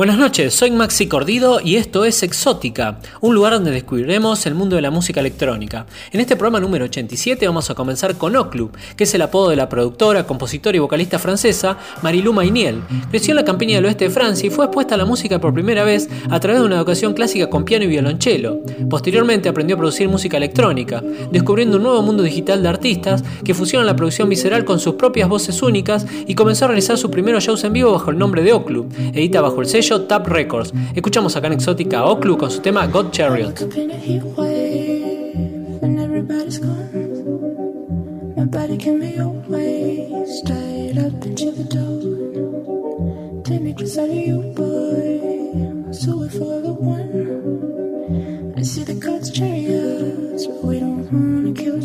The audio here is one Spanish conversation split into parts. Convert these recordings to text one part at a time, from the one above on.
Buenas noches, soy Maxi Cordido y esto es Exótica, un lugar donde descubriremos el mundo de la música electrónica. En este programa número 87 vamos a comenzar con Oclub, que es el apodo de la productora, compositora y vocalista francesa Marilou Mainiel. Creció en la campiña del oeste de Francia y fue expuesta a la música por primera vez a través de una educación clásica con piano y violonchelo. Posteriormente aprendió a producir música electrónica, descubriendo un nuevo mundo digital de artistas que fusionan la producción visceral con sus propias voces únicas y comenzó a realizar sus primeros shows en vivo bajo el nombre de Oclub. Edita bajo el sello Tap Records. Escuchamos acá en Exótica Oclu con su tema God Chariot. I see the God's chariots, but we don't kill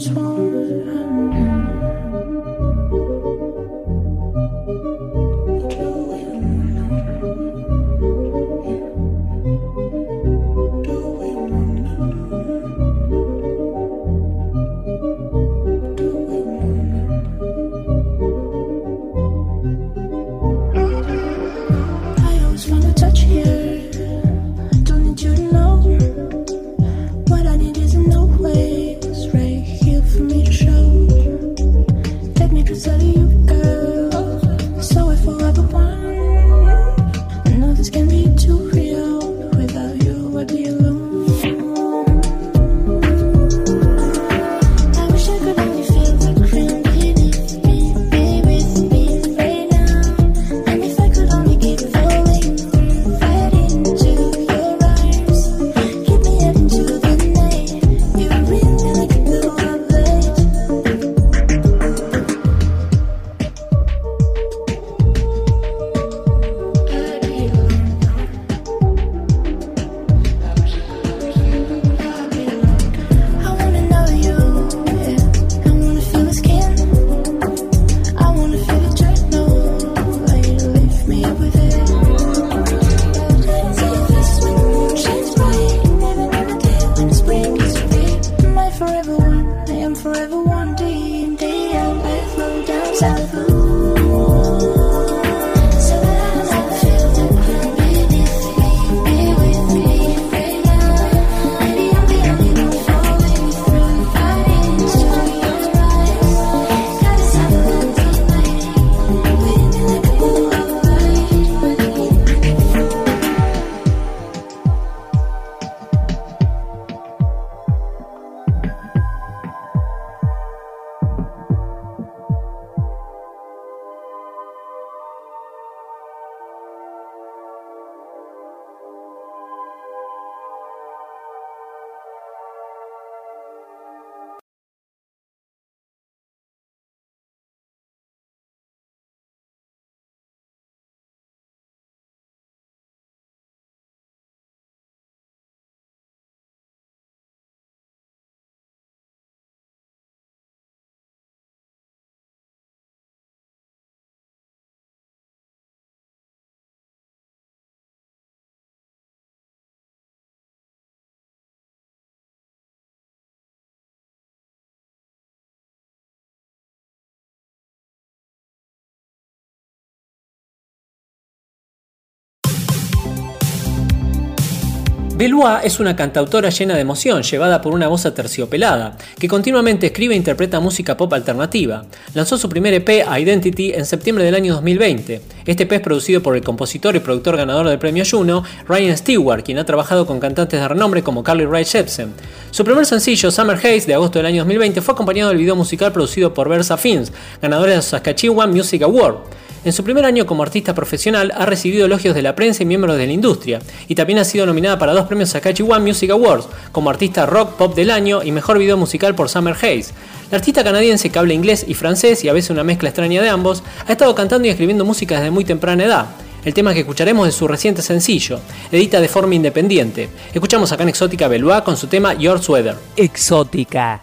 Belua es una cantautora llena de emoción, llevada por una voz aterciopelada, que continuamente escribe e interpreta música pop alternativa. Lanzó su primer EP, Identity, en septiembre del año 2020. Este EP es producido por el compositor y productor ganador del premio Juno, Ryan Stewart, quien ha trabajado con cantantes de renombre como Carly Rae Jepsen. Su primer sencillo, Summer Haze, de agosto del año 2020, fue acompañado del video musical producido por Versa Fins, ganadora de Saskatchewan Music Award. En su primer año como artista profesional ha recibido elogios de la prensa y miembros de la industria, y también ha sido nominada para dos premios One Music Awards, como artista rock pop del año y mejor video musical por Summer Haze. La artista canadiense que habla inglés y francés y a veces una mezcla extraña de ambos, ha estado cantando y escribiendo música desde muy temprana edad. El tema que escucharemos es su reciente sencillo, edita de forma independiente. Escuchamos acá en Exótica Belois con su tema Your Sweater. Exótica.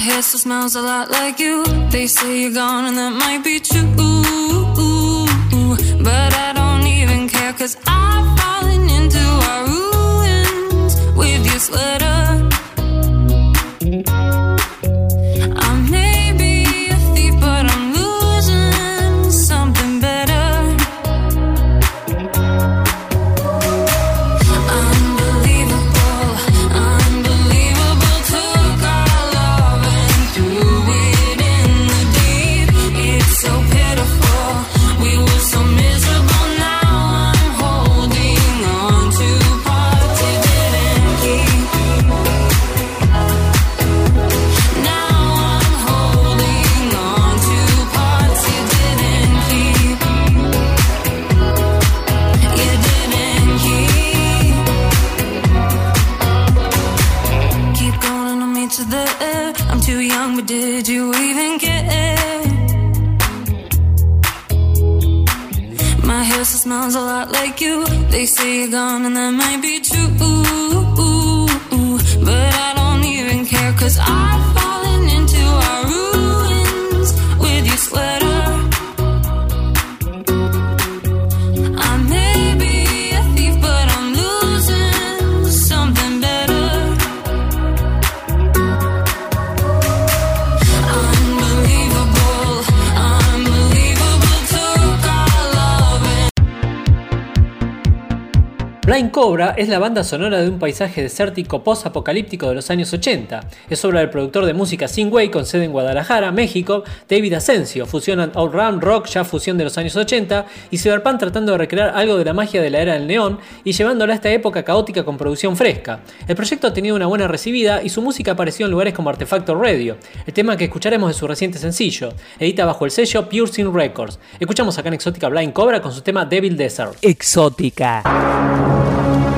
Hair still smells a lot like you. They say you're gone, and that might be true. But I don't even care, cause I've fallen into our ruins with your sweater. Blind Cobra es la banda sonora de un paisaje desértico post-apocalíptico de los años 80. Es obra del productor de música Way con sede en Guadalajara, México, David Asensio. Fusionan Run rock, ya fusión de los años 80, y Cyberpunk tratando de recrear algo de la magia de la era del neón y llevándola a esta época caótica con producción fresca. El proyecto ha tenido una buena recibida y su música apareció en lugares como Artefacto Radio. El tema que escucharemos de su reciente sencillo, edita bajo el sello Pure Sin Records. Escuchamos acá en Exótica Blind Cobra con su tema Devil Desert. Exótica. Thank you.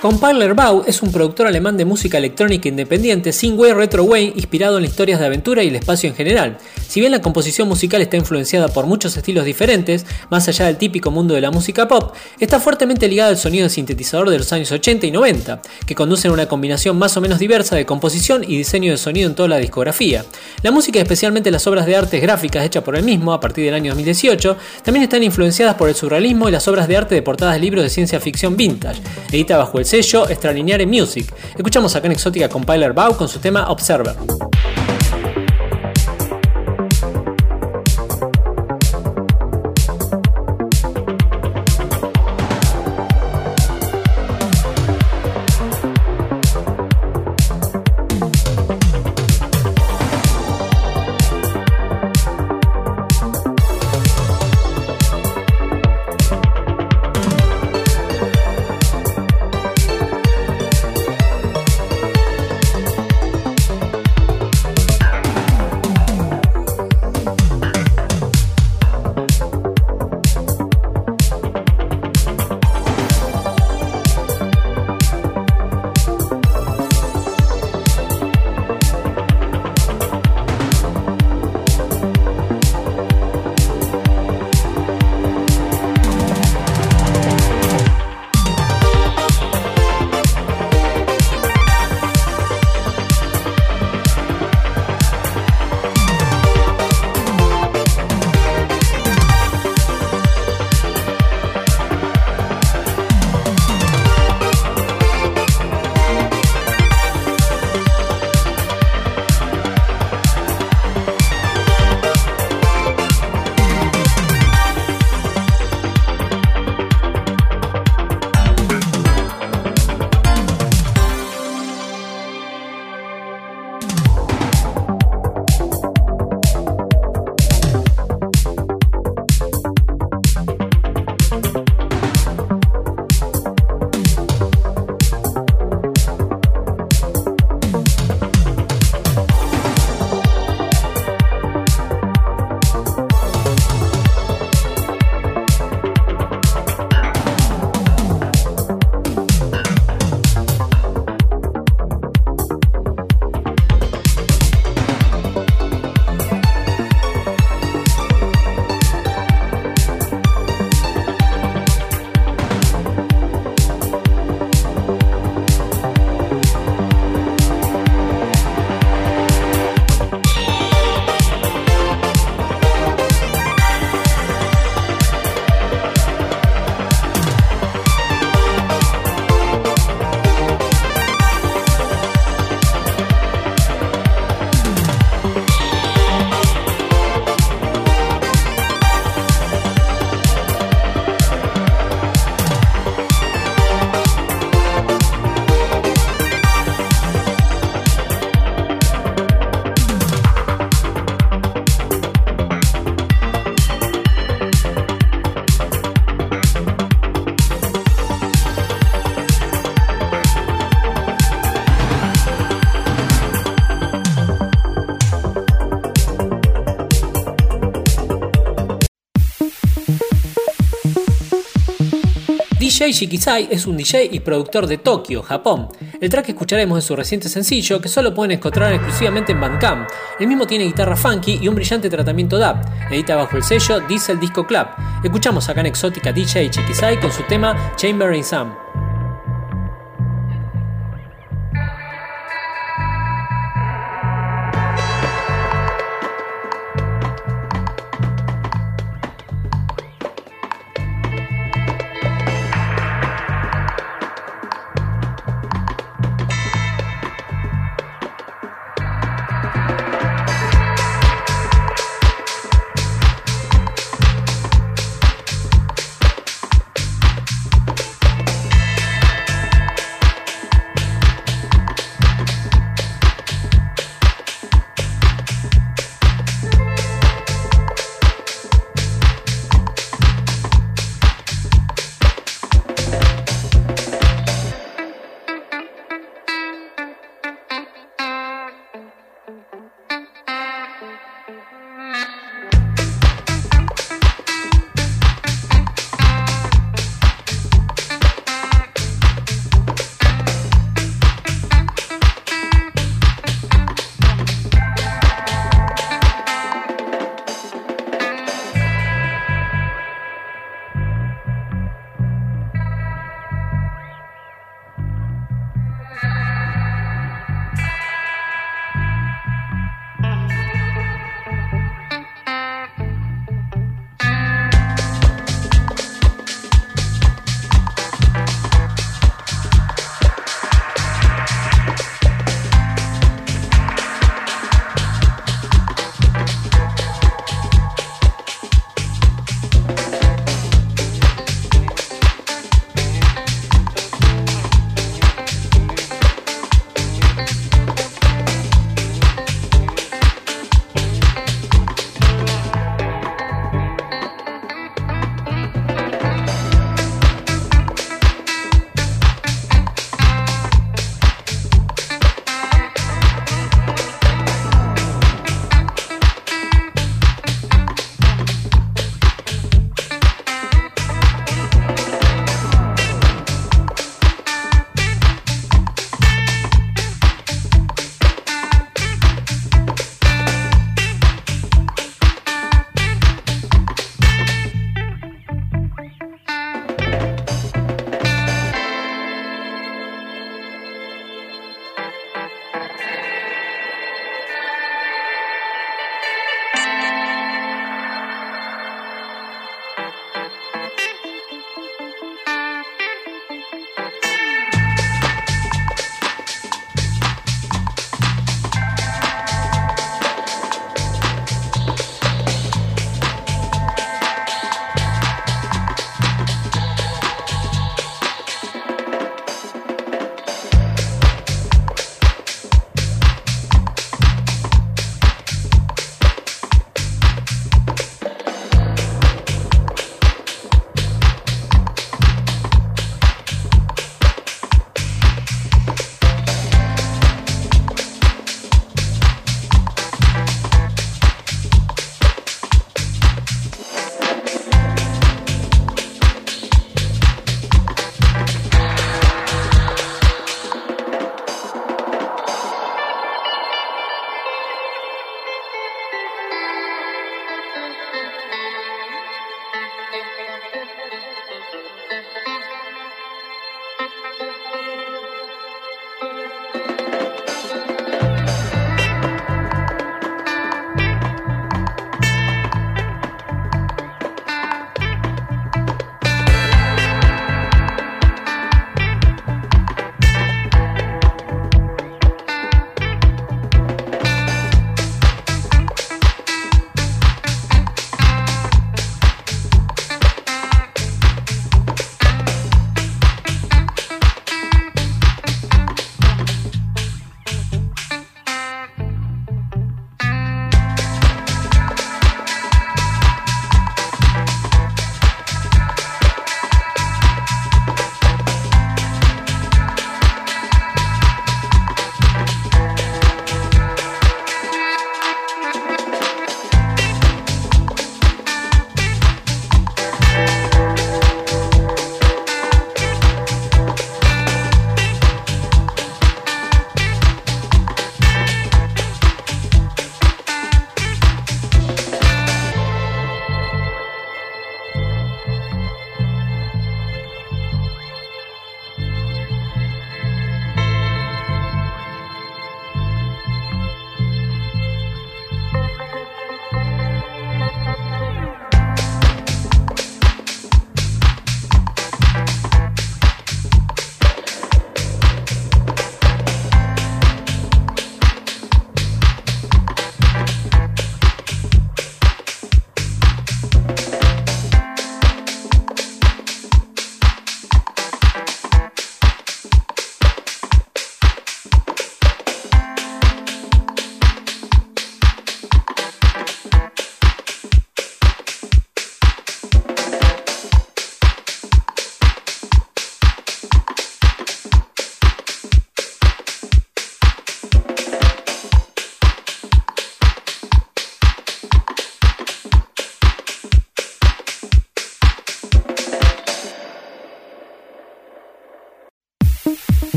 Compiler Bau es un productor alemán de música electrónica independiente, sin way retro way, inspirado en historias de aventura y el espacio en general. Si bien la composición musical está influenciada por muchos estilos diferentes, más allá del típico mundo de la música pop, está fuertemente ligada al sonido de sintetizador de los años 80 y 90, que conducen a una combinación más o menos diversa de composición y diseño de sonido en toda la discografía. La música, especialmente las obras de artes gráficas hechas por él mismo a partir del año 2018, también están influenciadas por el surrealismo y las obras de arte de portadas de libros de ciencia ficción vintage, edita bajo el sello Extralineare Music. Escuchamos acá en Exótica Compiler Bow con su tema Observer. DJ Shikisai es un DJ y productor de Tokio, Japón. El track que escucharemos es su reciente sencillo que solo pueden encontrar exclusivamente en Bandcamp. El mismo tiene guitarra funky y un brillante tratamiento DAP. Edita bajo el sello Diesel Disco Club. Escuchamos acá en Exótica DJ Shikisai con su tema Chamber in Sam.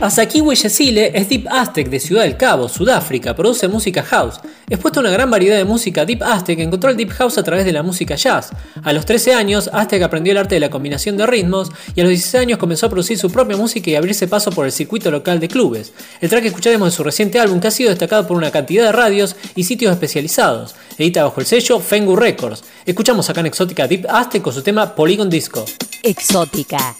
Asakiwe Yesile es Deep Aztec de Ciudad del Cabo, Sudáfrica, produce música house. Expuesta a una gran variedad de música Deep Aztec, encontró el Deep House a través de la música jazz. A los 13 años, Aztec aprendió el arte de la combinación de ritmos y a los 16 años comenzó a producir su propia música y abrirse paso por el circuito local de clubes. El track que escucharemos de su reciente álbum que ha sido destacado por una cantidad de radios y sitios especializados. Edita bajo el sello Fengu Records. Escuchamos acá en Exótica Deep Aztec con su tema Polygon Disco. Exótica.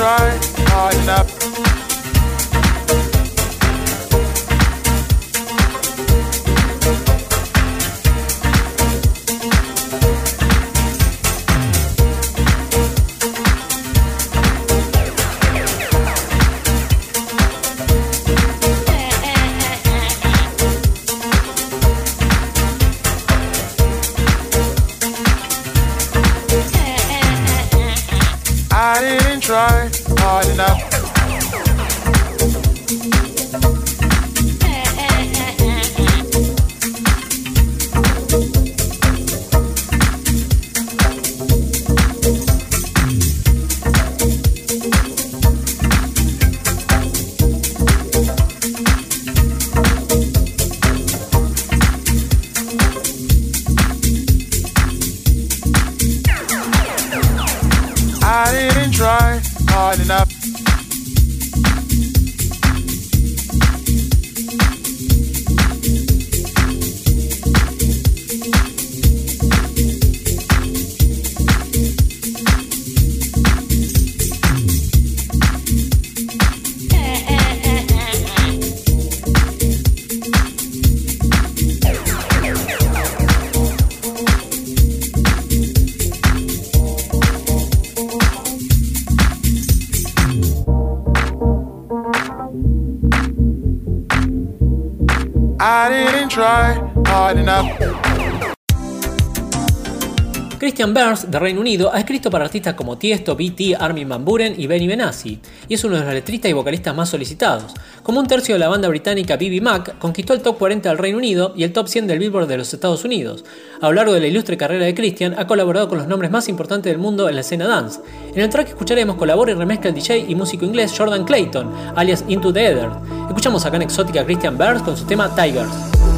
Try hard enough. Christian Burns, de Reino Unido, ha escrito para artistas como Tiesto, BT, Armin Van Buren y Benny Benassi, y es uno de los letristas y vocalistas más solicitados. Como un tercio de la banda británica BB Mac, conquistó el top 40 del Reino Unido y el top 100 del Billboard de los Estados Unidos. A lo largo de la ilustre carrera de Christian, ha colaborado con los nombres más importantes del mundo en la escena dance. En el track escucharemos colabora y remezcla el DJ y músico inglés Jordan Clayton, alias Into the Ether. Escuchamos acá en Exótica Christian Burns con su tema Tigers.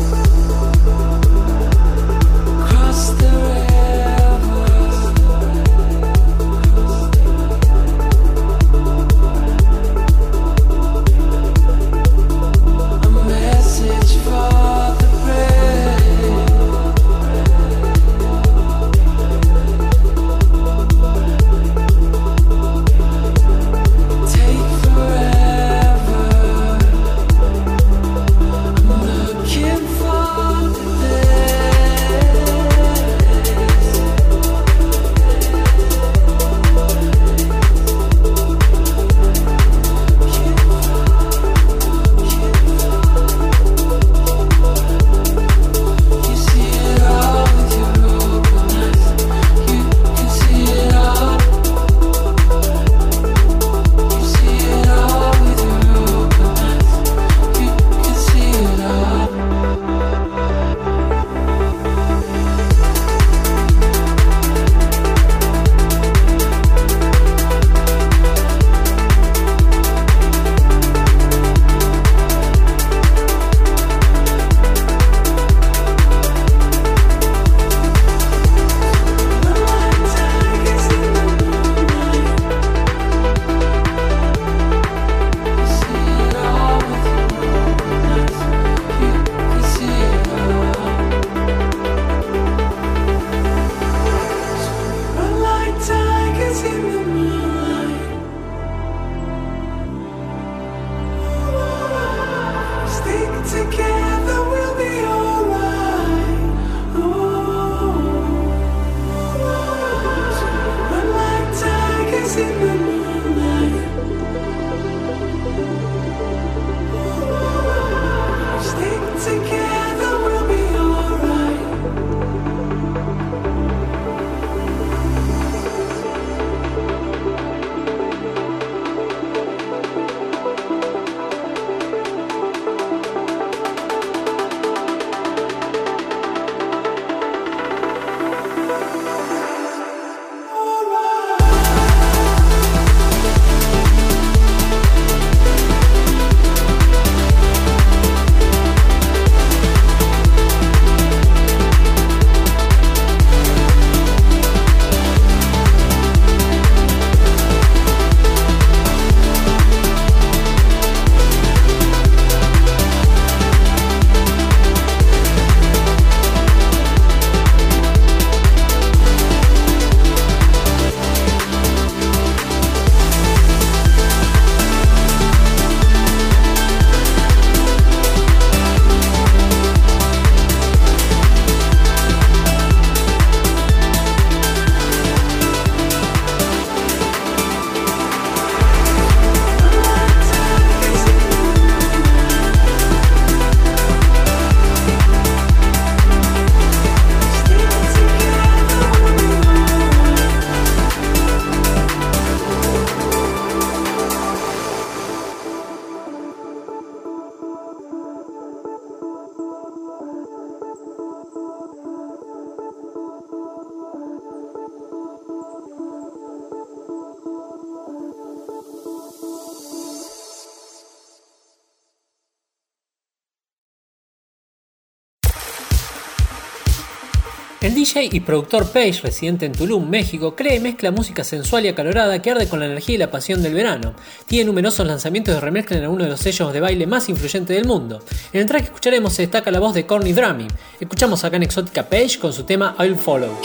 Y productor Page, residente en Tulum, México, crea y mezcla música sensual y acalorada que arde con la energía y la pasión del verano. Tiene numerosos lanzamientos de remezcla en algunos de los sellos de baile más influyentes del mundo. En el track que escucharemos se destaca la voz de Corny Drummy. Escuchamos acá en Exótica Page con su tema I'll Follow.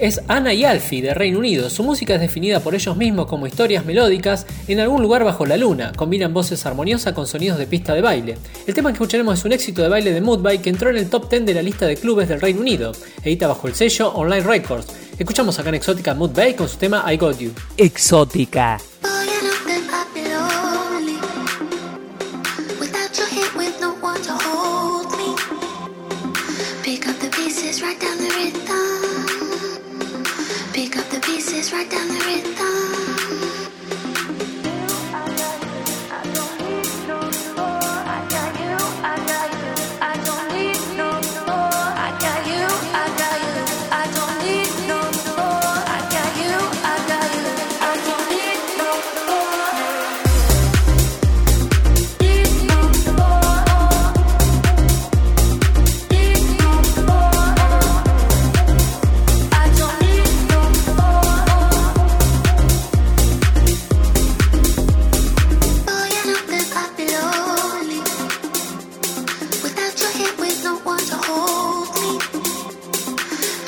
Es Anna y Alfie de Reino Unido. Su música es definida por ellos mismos como historias melódicas en algún lugar bajo la luna. Combinan voces armoniosas con sonidos de pista de baile. El tema que escucharemos es un éxito de baile de Moodbike que entró en el top 10 de la lista de clubes del Reino Unido. Edita bajo el sello Online Records. Escuchamos acá en Exótica Moodbike con su tema I Got You. Exótica.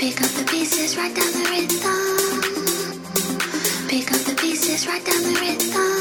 Pick up the pieces, write down the rhythm. Pick up the pieces, down the rhythm.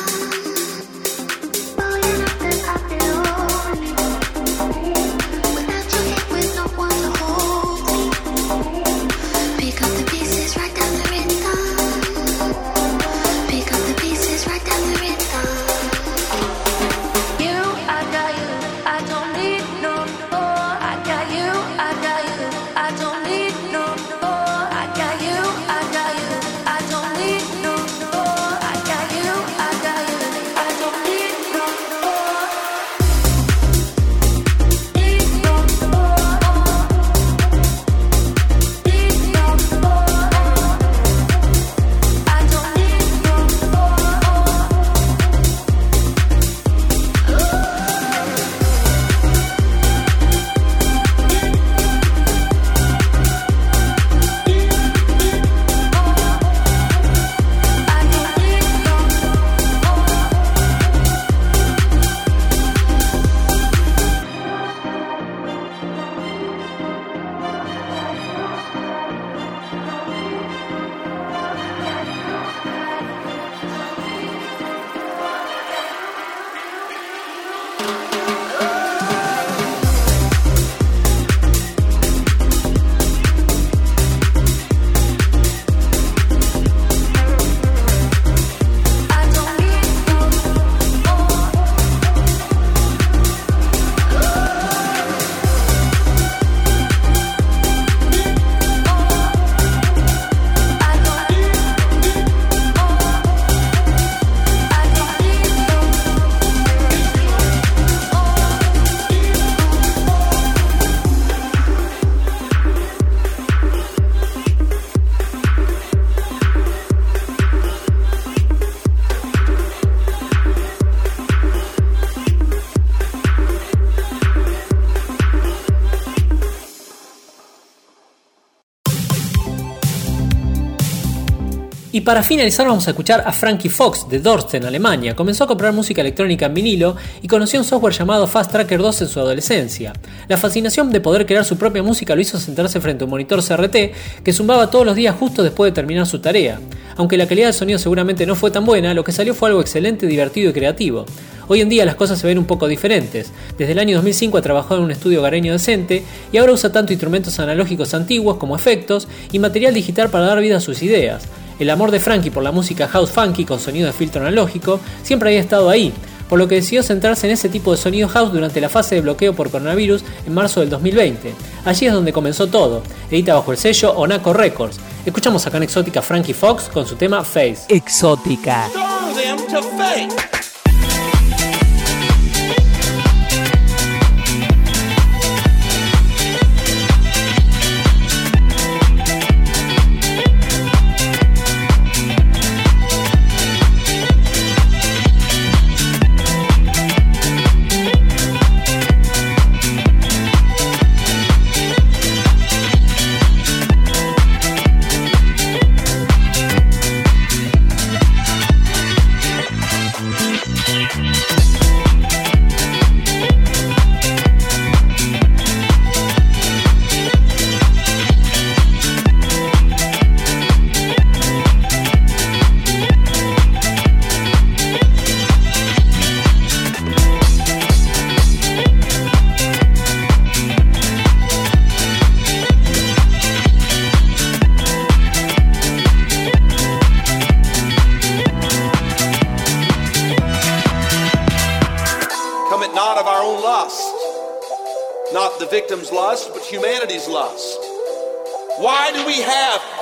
Y para finalizar vamos a escuchar a Frankie Fox de Dorsten, Alemania. Comenzó a comprar música electrónica en vinilo y conoció un software llamado Fast Tracker 2 en su adolescencia. La fascinación de poder crear su propia música lo hizo sentarse frente a un monitor CRT que zumbaba todos los días justo después de terminar su tarea. Aunque la calidad del sonido seguramente no fue tan buena, lo que salió fue algo excelente, divertido y creativo. Hoy en día las cosas se ven un poco diferentes. Desde el año 2005 ha trabajado en un estudio gareño decente y ahora usa tanto instrumentos analógicos antiguos como efectos y material digital para dar vida a sus ideas. El amor de Frankie por la música house funky con sonido de filtro analógico siempre había estado ahí, por lo que decidió centrarse en ese tipo de sonido house durante la fase de bloqueo por coronavirus en marzo del 2020. Allí es donde comenzó todo. Edita bajo el sello Onaco Records. Escuchamos acá en Exótica Frankie Fox con su tema Face. Exótica.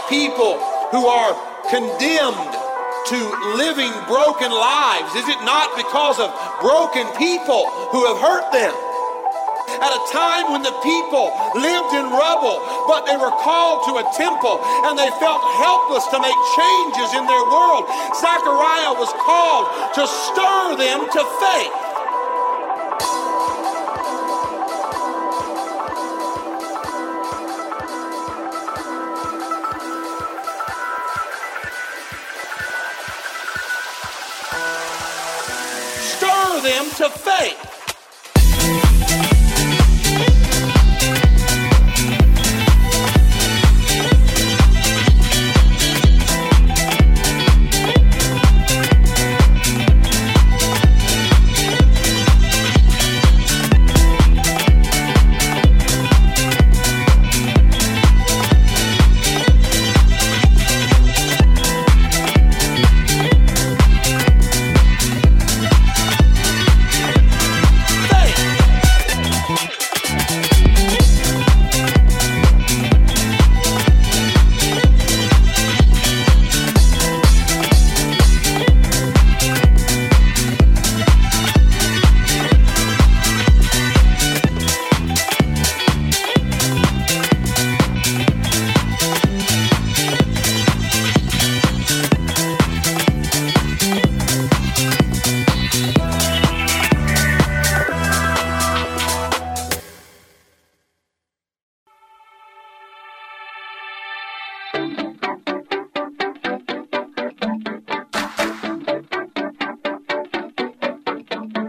People who are condemned to living broken lives? Is it not because of broken people who have hurt them? At a time when the people lived in rubble, but they were called to a temple and they felt helpless to make changes in their world, Zechariah was called to stir them to faith. Them to faith.